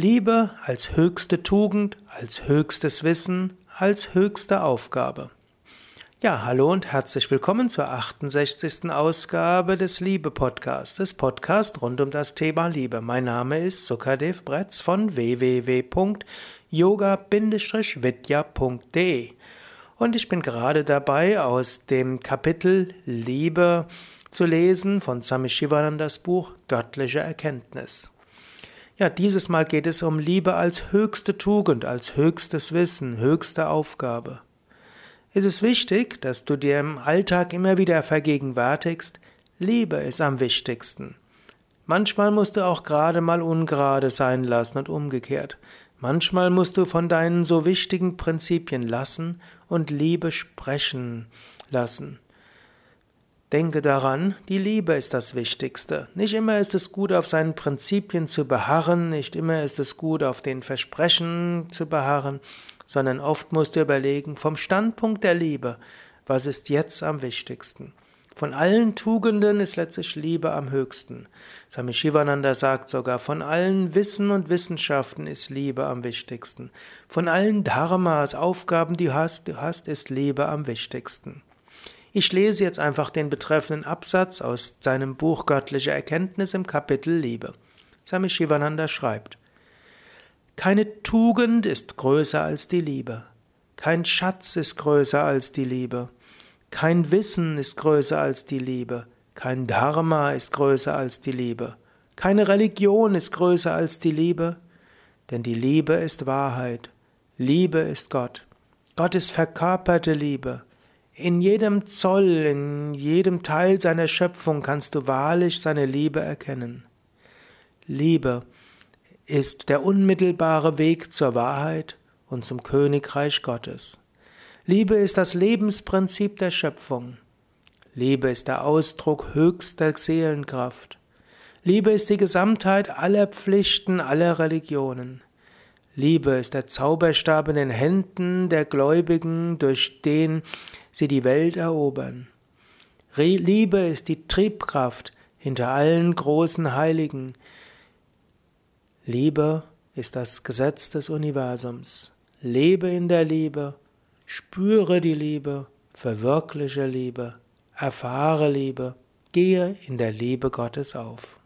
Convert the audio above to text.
Liebe als höchste Tugend, als höchstes Wissen, als höchste Aufgabe. Ja, hallo und herzlich willkommen zur 68. Ausgabe des Liebe Podcasts, des Podcasts rund um das Thema Liebe. Mein Name ist Sukadev Bretz von www.yoga-vidya.de und ich bin gerade dabei, aus dem Kapitel Liebe zu lesen von Swami Shivanandas Buch Göttliche Erkenntnis. Ja, dieses Mal geht es um Liebe als höchste Tugend, als höchstes Wissen, höchste Aufgabe. Es ist wichtig, dass du dir im Alltag immer wieder vergegenwärtigst, Liebe ist am wichtigsten. Manchmal musst du auch gerade mal ungerade sein lassen und umgekehrt. Manchmal musst du von deinen so wichtigen Prinzipien lassen und Liebe sprechen lassen. Denke daran, die Liebe ist das Wichtigste. Nicht immer ist es gut, auf seinen Prinzipien zu beharren, nicht immer ist es gut, auf den Versprechen zu beharren, sondern oft musst du überlegen, vom Standpunkt der Liebe, was ist jetzt am wichtigsten? Von allen Tugenden ist letztlich Liebe am höchsten. Swami Shivananda sagt sogar, von allen Wissen und Wissenschaften ist Liebe am wichtigsten. Von allen Dharmas, Aufgaben, die du hast, du hast, ist Liebe am wichtigsten. Ich lese jetzt einfach den betreffenden Absatz aus seinem Buch Göttliche Erkenntnis im Kapitel Liebe. Swami Shivananda schreibt, Keine Tugend ist größer als die Liebe. Kein Schatz ist größer als die Liebe. Kein Wissen ist größer als die Liebe. Kein Dharma ist größer als die Liebe. Keine Religion ist größer als die Liebe. Denn die Liebe ist Wahrheit. Liebe ist Gott. Gott ist verkörperte Liebe. In jedem Zoll, in jedem Teil seiner Schöpfung kannst du wahrlich seine Liebe erkennen. Liebe ist der unmittelbare Weg zur Wahrheit und zum Königreich Gottes. Liebe ist das Lebensprinzip der Schöpfung. Liebe ist der Ausdruck höchster Seelenkraft. Liebe ist die Gesamtheit aller Pflichten aller Religionen. Liebe ist der Zauberstab in den Händen der Gläubigen, durch den sie die Welt erobern. Liebe ist die Triebkraft hinter allen großen Heiligen. Liebe ist das Gesetz des Universums. Lebe in der Liebe, spüre die Liebe, verwirkliche Liebe, erfahre Liebe, gehe in der Liebe Gottes auf.